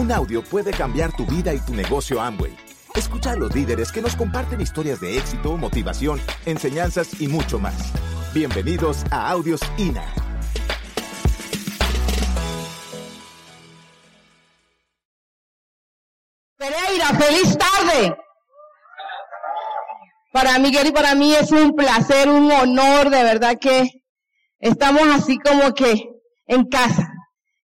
Un audio puede cambiar tu vida y tu negocio Amway. Escucha a los líderes que nos comparten historias de éxito, motivación, enseñanzas y mucho más. Bienvenidos a Audios INA. Pereira, feliz tarde. Para Miguel y para mí es un placer, un honor, de verdad que estamos así como que en casa.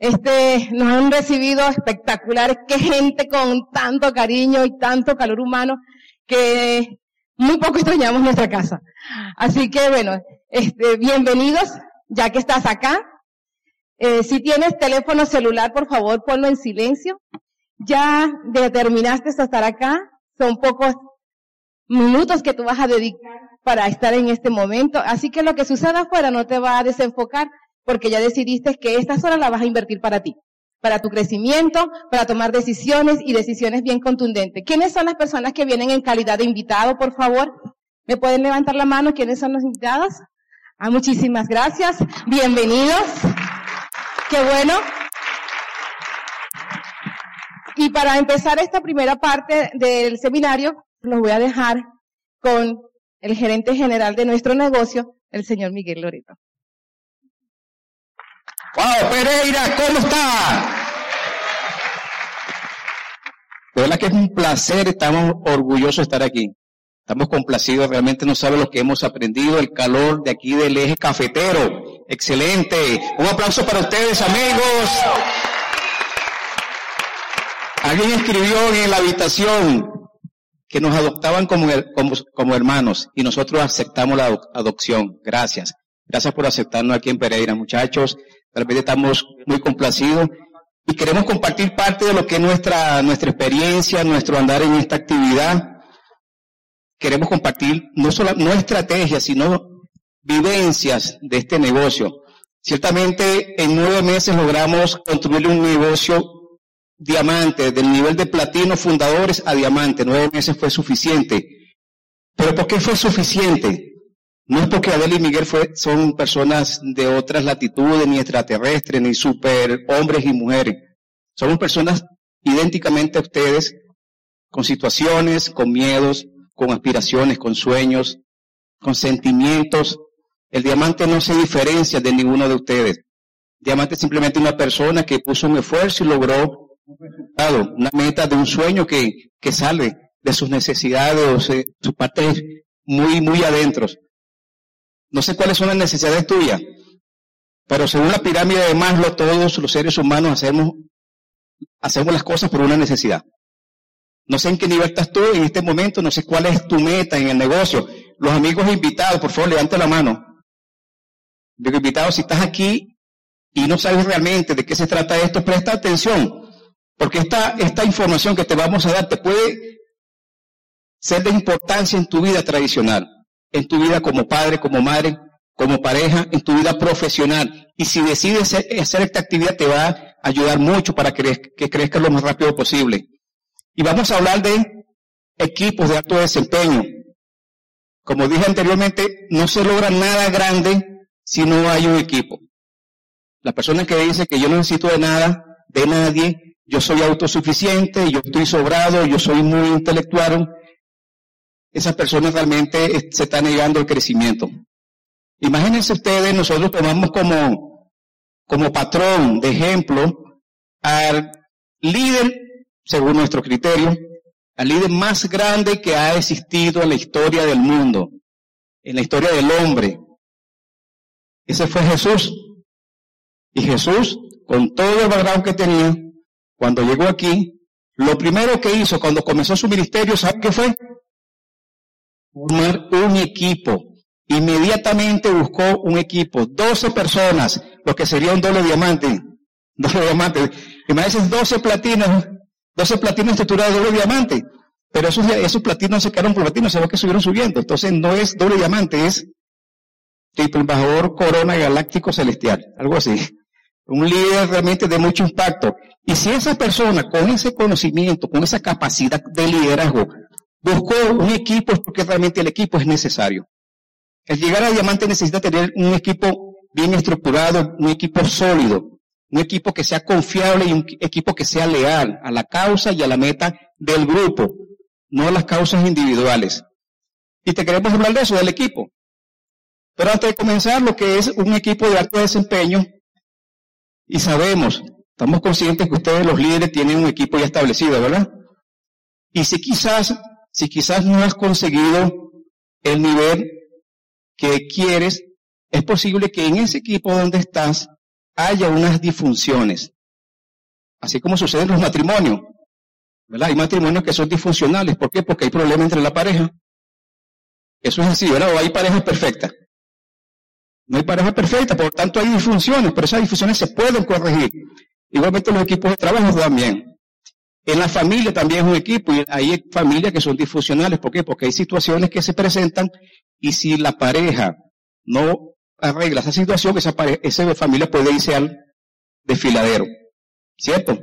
Este, nos han recibido espectaculares, qué gente con tanto cariño y tanto calor humano que muy poco extrañamos nuestra casa. Así que bueno, este, bienvenidos, ya que estás acá. Eh, si tienes teléfono celular, por favor, ponlo en silencio. Ya determinaste estar acá, son pocos minutos que tú vas a dedicar para estar en este momento. Así que lo que suceda afuera no te va a desenfocar porque ya decidiste que estas horas las vas a invertir para ti, para tu crecimiento, para tomar decisiones y decisiones bien contundentes. ¿Quiénes son las personas que vienen en calidad de invitado, por favor? ¿Me pueden levantar la mano? ¿Quiénes son los invitados? Ah, muchísimas gracias. Bienvenidos. Qué bueno. Y para empezar esta primera parte del seminario, los voy a dejar con el gerente general de nuestro negocio, el señor Miguel Loreto. ¡Wow, Pereira! ¿Cómo está? De verdad que es un placer, estamos orgullosos de estar aquí. Estamos complacidos, realmente no sabe lo que hemos aprendido, el calor de aquí del eje cafetero. Excelente. Un aplauso para ustedes, amigos. Alguien escribió en la habitación que nos adoptaban como, como, como hermanos y nosotros aceptamos la adopción. Gracias. Gracias por aceptarnos aquí en Pereira, muchachos. Realmente estamos muy complacidos y queremos compartir parte de lo que es nuestra, nuestra experiencia, nuestro andar en esta actividad. Queremos compartir no solo no estrategias, sino vivencias de este negocio. Ciertamente en nueve meses logramos construir un negocio diamante, del nivel de platino fundadores a diamante. Nueve meses fue suficiente. Pero ¿por qué fue suficiente? No es porque Adel y Miguel son personas de otras latitudes, ni extraterrestres, ni super hombres y mujeres. Somos personas idénticamente a ustedes, con situaciones, con miedos, con aspiraciones, con sueños, con sentimientos. El diamante no se diferencia de ninguno de ustedes. diamante es simplemente una persona que puso un esfuerzo y logró un resultado, una meta de un sueño que, que sale de sus necesidades, de sus partes muy, muy adentro. No sé cuáles son las necesidades tuyas, pero según la pirámide de Maslow, todos los seres humanos hacemos, hacemos las cosas por una necesidad. No sé en qué nivel estás tú en este momento, no sé cuál es tu meta en el negocio. Los amigos invitados, por favor, levante la mano. Digo, invitados, si estás aquí y no sabes realmente de qué se trata esto, presta atención, porque esta, esta información que te vamos a dar te puede ser de importancia en tu vida tradicional en tu vida como padre, como madre, como pareja, en tu vida profesional. Y si decides hacer esta actividad te va a ayudar mucho para que, que crezcas lo más rápido posible. Y vamos a hablar de equipos de alto desempeño. Como dije anteriormente, no se logra nada grande si no hay un equipo. La persona que dice que yo no necesito de nada, de nadie, yo soy autosuficiente, yo estoy sobrado, yo soy muy intelectual, esa persona realmente se está negando el crecimiento. Imagínense ustedes, nosotros tomamos como, como patrón de ejemplo al líder, según nuestro criterio, al líder más grande que ha existido en la historia del mundo, en la historia del hombre. Ese fue Jesús. Y Jesús, con todo el background que tenía, cuando llegó aquí, lo primero que hizo cuando comenzó su ministerio, ¿sabe qué fue? Formar un equipo. Inmediatamente buscó un equipo, 12 personas, lo que sería un doble diamante. Doble diamante. Imagínense 12 platinos, 12 platinos de doble diamante. Pero esos, esos platinos se quedaron por platinos, se que subieron subiendo. Entonces no es doble diamante, es tipo embajador corona galáctico celestial, algo así. Un líder realmente de mucho impacto. Y si esa persona con ese conocimiento, con esa capacidad de liderazgo, buscó un equipo porque realmente el equipo es necesario. El llegar a diamante necesita tener un equipo bien estructurado, un equipo sólido. un equipo que sea confiable y un equipo que sea leal a la causa y a la meta del grupo, no a las causas individuales. Y te queremos hablar de eso, del equipo. Pero antes de comenzar, lo que es un equipo de alto desempeño, y sabemos, estamos conscientes que ustedes los líderes tienen un equipo ya establecido, ¿verdad? Y si quizás, si quizás no has conseguido el nivel que quieres, es posible que en ese equipo donde estás haya unas disfunciones. Así como sucede en los matrimonios. ¿verdad? Hay matrimonios que son disfuncionales. ¿Por qué? Porque hay problemas entre la pareja. Eso es así, ¿verdad? O hay parejas perfectas. No hay pareja perfecta, por lo tanto hay disfunciones, pero esas disfunciones se pueden corregir. Igualmente los equipos de trabajo también. En la familia también es un equipo y hay familias que son disfuncionales. ¿Por qué? Porque hay situaciones que se presentan y si la pareja no arregla esa situación, esa, familia puede irse al desfiladero. ¿Cierto?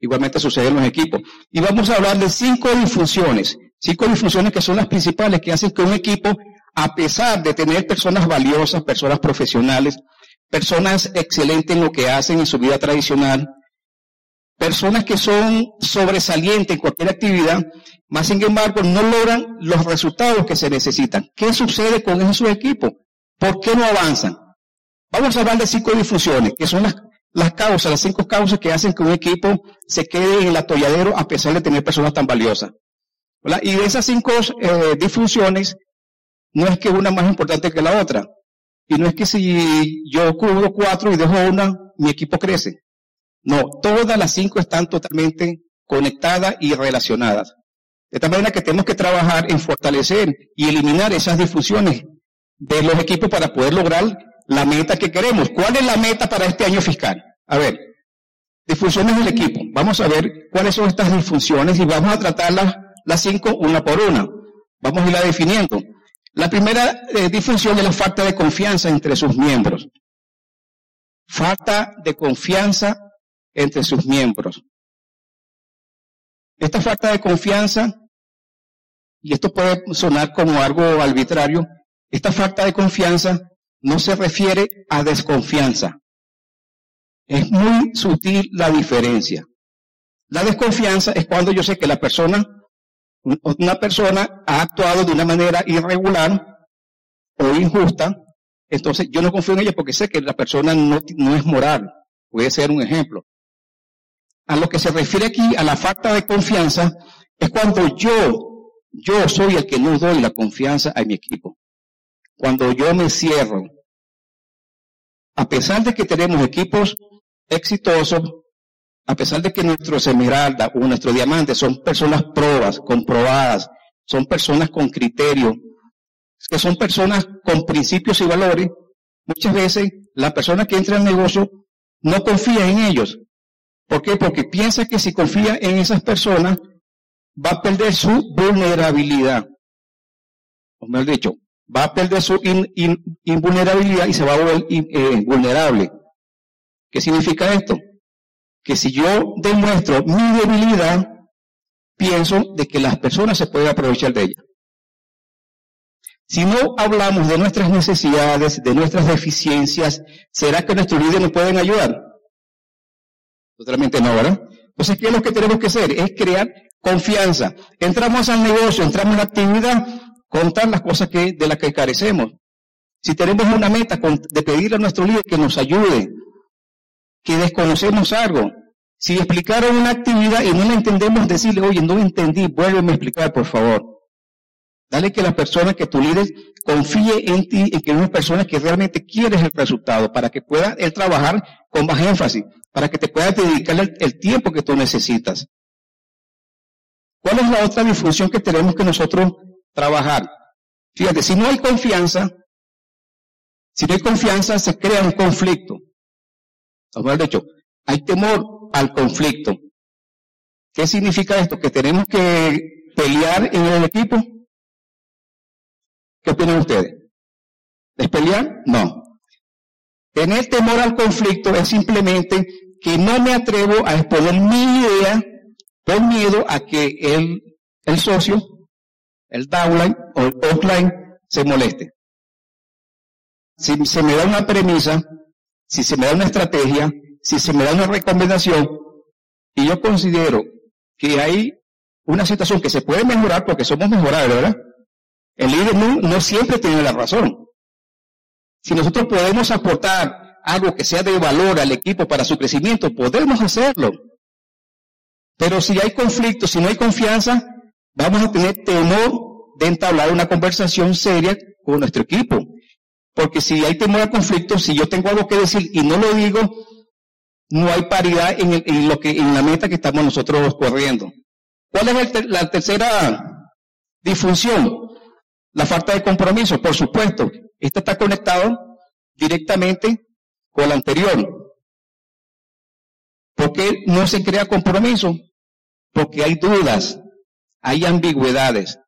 Igualmente sucede en los equipos. Y vamos a hablar de cinco disfunciones. Cinco disfunciones que son las principales que hacen que un equipo a pesar de tener personas valiosas, personas profesionales, personas excelentes en lo que hacen en su vida tradicional, personas que son sobresalientes en cualquier actividad, más sin embargo no logran los resultados que se necesitan. ¿Qué sucede con esos equipos? ¿Por qué no avanzan? Vamos a hablar de cinco disfunciones, que son las, causas, las cinco causas que hacen que un equipo se quede en el atolladero a pesar de tener personas tan valiosas. Y de esas cinco eh, disfunciones, no es que una más importante que la otra. Y no es que si yo cubro cuatro y dejo una, mi equipo crece. No, todas las cinco están totalmente conectadas y relacionadas. De tal manera que tenemos que trabajar en fortalecer y eliminar esas difusiones de los equipos para poder lograr la meta que queremos. ¿Cuál es la meta para este año fiscal? A ver, disfunciones del equipo. Vamos a ver cuáles son estas disfunciones y vamos a tratarlas las cinco una por una. Vamos a irla definiendo. La primera eh, disfunción es la falta de confianza entre sus miembros. Falta de confianza entre sus miembros. Esta falta de confianza, y esto puede sonar como algo arbitrario, esta falta de confianza no se refiere a desconfianza. Es muy sutil la diferencia. La desconfianza es cuando yo sé que la persona una persona ha actuado de una manera irregular o injusta, entonces yo no confío en ella porque sé que la persona no, es moral. Puede ser un ejemplo. A lo que se refiere aquí a la falta de confianza es cuando yo, yo soy el que no doy la confianza a mi equipo. Cuando yo me cierro. A pesar de que tenemos equipos exitosos, a pesar de que nuestros esmeralda o nuestros diamantes son personas probas, comprobadas, son personas con criterio, que son personas con principios y valores, muchas veces la persona que entra al negocio no confía en ellos. ¿Por qué? Porque piensa que si confía en esas personas va a perder su vulnerabilidad. O mejor dicho, va a perder su invulnerabilidad y se va a volver eh, vulnerable. ¿Qué significa esto? que si yo demuestro mi debilidad, pienso de que las personas se pueden aprovechar de ella. Si no hablamos de nuestras necesidades, de nuestras deficiencias, ¿será que nuestros líderes nos pueden ayudar? Totalmente no, ¿verdad? Entonces, ¿qué es lo que tenemos que hacer? Es crear confianza. Entramos al negocio, entramos a la actividad, contar las cosas que, de las que carecemos. Si tenemos una meta de pedirle a nuestro líder que nos ayude, que desconocemos algo. Si explicaron una actividad y no la entendemos, decirle, oye, no entendí, vuélveme a explicar, por favor. Dale que la persona que tú líder confíe en ti y que es una persona que realmente quieres el resultado para que pueda él trabajar con más énfasis, para que te pueda dedicar el, tiempo que tú necesitas. ¿Cuál es la otra disfunción que tenemos que nosotros trabajar? Fíjate, si no hay confianza, si no hay confianza, se crea un conflicto. O de hecho, hay temor al conflicto. ¿Qué significa esto? Que tenemos que pelear en el equipo. ¿Qué opinan ustedes? ¿Es pelear? No. Tener temor al conflicto es simplemente que no me atrevo a exponer mi idea por miedo a que el, el socio, el downline o el offline se moleste. Si se me da una premisa si se me da una estrategia, si se me da una recomendación y yo considero que hay una situación que se puede mejorar porque somos mejorables, ¿verdad? El líder no, siempre tiene la razón. Si nosotros podemos aportar algo que sea de valor al equipo para su crecimiento, podemos hacerlo. Pero si hay conflicto, si no hay confianza, vamos a tener temor de entablar una conversación seria con nuestro equipo. Porque si hay temor a conflicto, si yo tengo algo que decir y no lo digo, no hay paridad en, lo que, en la meta que estamos nosotros corriendo. ¿Cuál es la tercera disfunción? La falta de compromiso, por supuesto. Esto está conectado directamente con la anterior. ¿Por qué no se crea compromiso? Porque hay dudas, hay ambigüedades.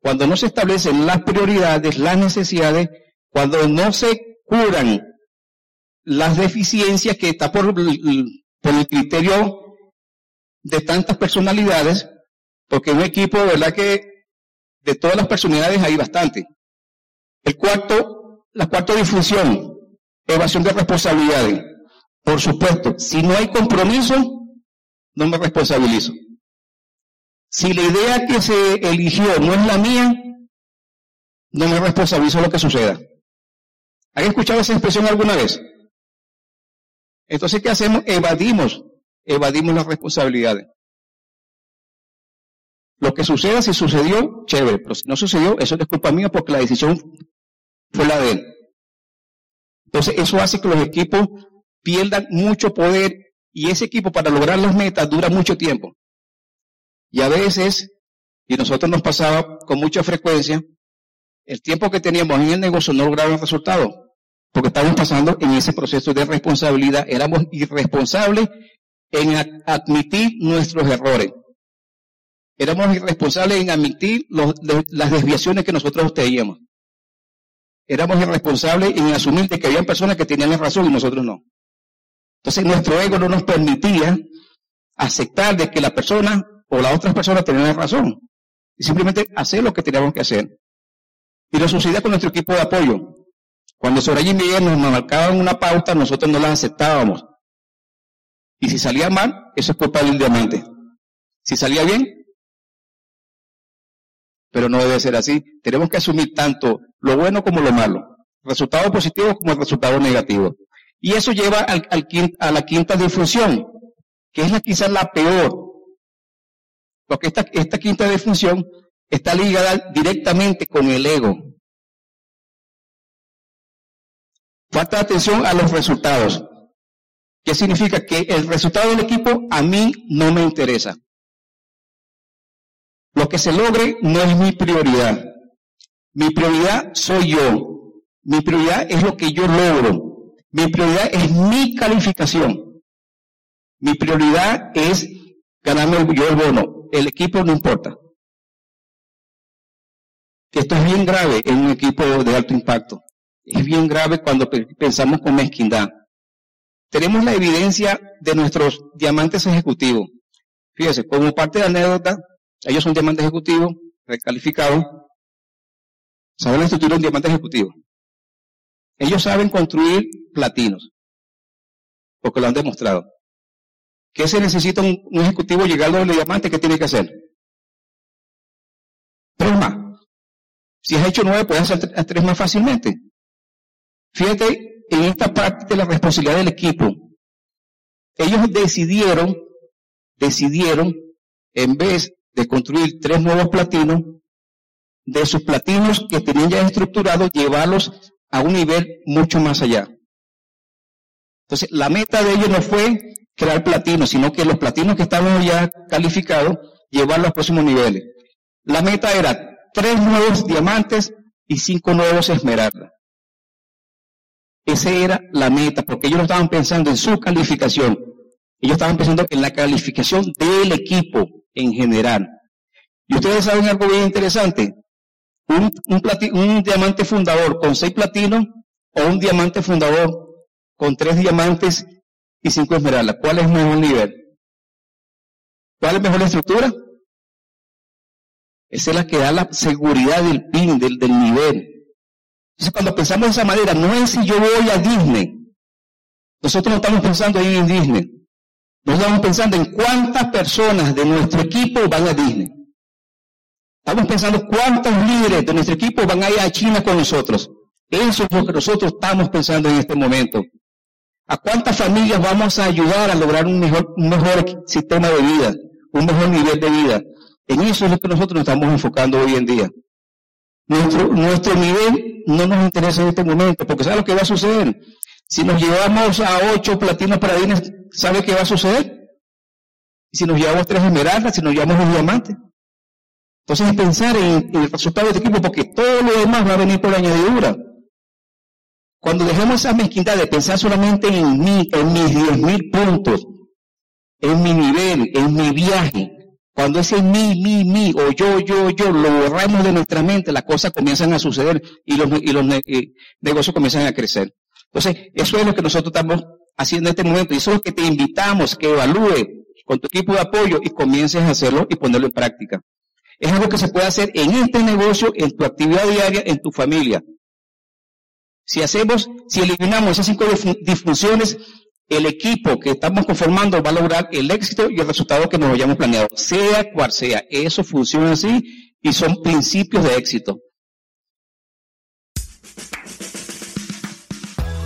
Cuando no se establecen las prioridades, las necesidades, cuando no se curan las deficiencias que está por, por el criterio de tantas personalidades, porque un equipo, ¿verdad? Que de todas las personalidades hay bastante. El cuarto, la cuarta difusión, evasión de responsabilidades. Por supuesto, si no hay compromiso, no me responsabilizo. Si la idea que se eligió no es la mía, no me responsabilizo lo que suceda. ¿Han escuchado esa expresión alguna vez? Entonces, ¿qué hacemos? Evadimos, evadimos las responsabilidades. Lo que suceda, si sucedió, chévere, pero si no sucedió, eso es culpa mía porque la decisión fue la de él. Entonces, eso hace que los equipos pierdan mucho poder y ese equipo para lograr las metas dura mucho tiempo. Y a veces, y nosotros nos pasaba con mucha frecuencia, el tiempo que teníamos en el negocio no lograba resultado, porque estábamos pasando en ese proceso de responsabilidad, éramos irresponsables en admitir nuestros errores. Éramos irresponsables en admitir las desviaciones que nosotros teníamos. Éramos irresponsables en asumir que había personas que tenían la razón y nosotros no. Entonces nuestro ego no nos permitía aceptar de que la persona o las otras personas tenían la razón. Y simplemente hacer lo que teníamos que hacer. Y lo sucedía con nuestro equipo de apoyo. Cuando Soraya y Miguel nos marcaban una pauta, nosotros no la aceptábamos. Y si salía mal, eso es culpa del diamante. Si salía bien, pero no debe ser así. Tenemos que asumir tanto lo bueno como lo malo, resultado positivo como el resultado negativo. Y eso lleva al, a la quinta disfunción, que es la, quizás la peor. Porque esta, esta quinta disfunción está ligada directamente con el ego. Falta atención a los resultados. ¿Qué significa? Que el resultado del equipo a mí no me interesa. Lo que se logre no es mi prioridad. Mi prioridad soy yo. Mi prioridad es lo que yo logro. Mi prioridad es mi calificación. Mi prioridad es ganarme yo el bono. El equipo no importa. Esto es bien grave en un equipo de alto impacto. Es bien grave cuando pensamos con mezquindad. Tenemos la evidencia de nuestros diamantes ejecutivos. Fíjese, como parte de la anécdota, ellos son diamantes ejecutivos, recalificados. ¿Saben la estructura de un diamante ejecutivo? Ellos saben construir platinos, porque lo han demostrado. ¿Qué se necesita un, ejecutivo llegar al doble diamante? ¿Qué tiene que hacer? Tres más. Si has hecho nueve, puedes hacer tres más fácilmente. Fíjate en esta parte de la responsabilidad del equipo. Ellos decidieron, decidieron, en vez de construir tres nuevos platinos, de sus platinos que tenían ya estructurados, llevarlos a un nivel mucho más allá. Entonces, la meta de ellos no fue crear platinos, sino que los platinos que estaban ya calificados, llevarlos a próximos niveles. La meta era tres nuevos diamantes y cinco nuevos esmeraldas. Esa era la meta, porque ellos no estaban pensando en su calificación, ellos estaban pensando en la calificación del equipo en general. Y ustedes saben algo bien interesante. Un, un, diamante fundador con seis platinos o un diamante fundador con tres diamantes y cinco esmeraldas. ¿Cuál es mejor nivel? ¿Cuál es mejor la estructura? Esa es la que da la seguridad del pin, del, del nivel. Entonces, cuando pensamos de esa manera, no es si yo voy a Disney. Nosotros no estamos pensando ahí en Disney. Nos estamos pensando en cuántas personas de nuestro equipo van a Disney. Estamos pensando cuántos líderes de nuestro equipo van a ir a China con nosotros. Eso es lo que nosotros estamos pensando en este momento. ¿A cuántas familias vamos a ayudar a lograr un mejor, sistema de vida, un mejor nivel de vida? En eso es lo que nosotros nos estamos enfocando hoy en día. Nuestro, nuestro nivel no nos interesa en este momento, porque ¿sabe lo que va a suceder? Si nos llevamos a ocho platinos paradines, ¿sabe qué va a suceder? Si nos llevamos tres esmeraldas, si nos llevamos un diamante. Entonces es pensar en, el resultado de este equipo, porque todo lo demás va a venir por añadidura. Cuando dejemos esa mezquindad de pensar solamente en mí, en mis diez mil puntos, en mi nivel, en mi viaje, cuando ese mí, mí, mí, o yo, yo, yo, lo borramos de nuestra mente, las cosas comienzan a suceder y los, y los negocios comienzan a crecer. Entonces, eso es lo que nosotros estamos haciendo en este momento y eso es lo que te invitamos que evalúe con tu equipo de apoyo y comiences a hacerlo y ponerlo en práctica. Es algo que se puede hacer en este negocio, en tu actividad diaria, en tu familia. Si hacemos, si eliminamos esas cinco disfunciones, el equipo que estamos conformando va a lograr el éxito y el resultado que nos hayamos planeado, sea cual sea. Eso funciona así y son principios de éxito.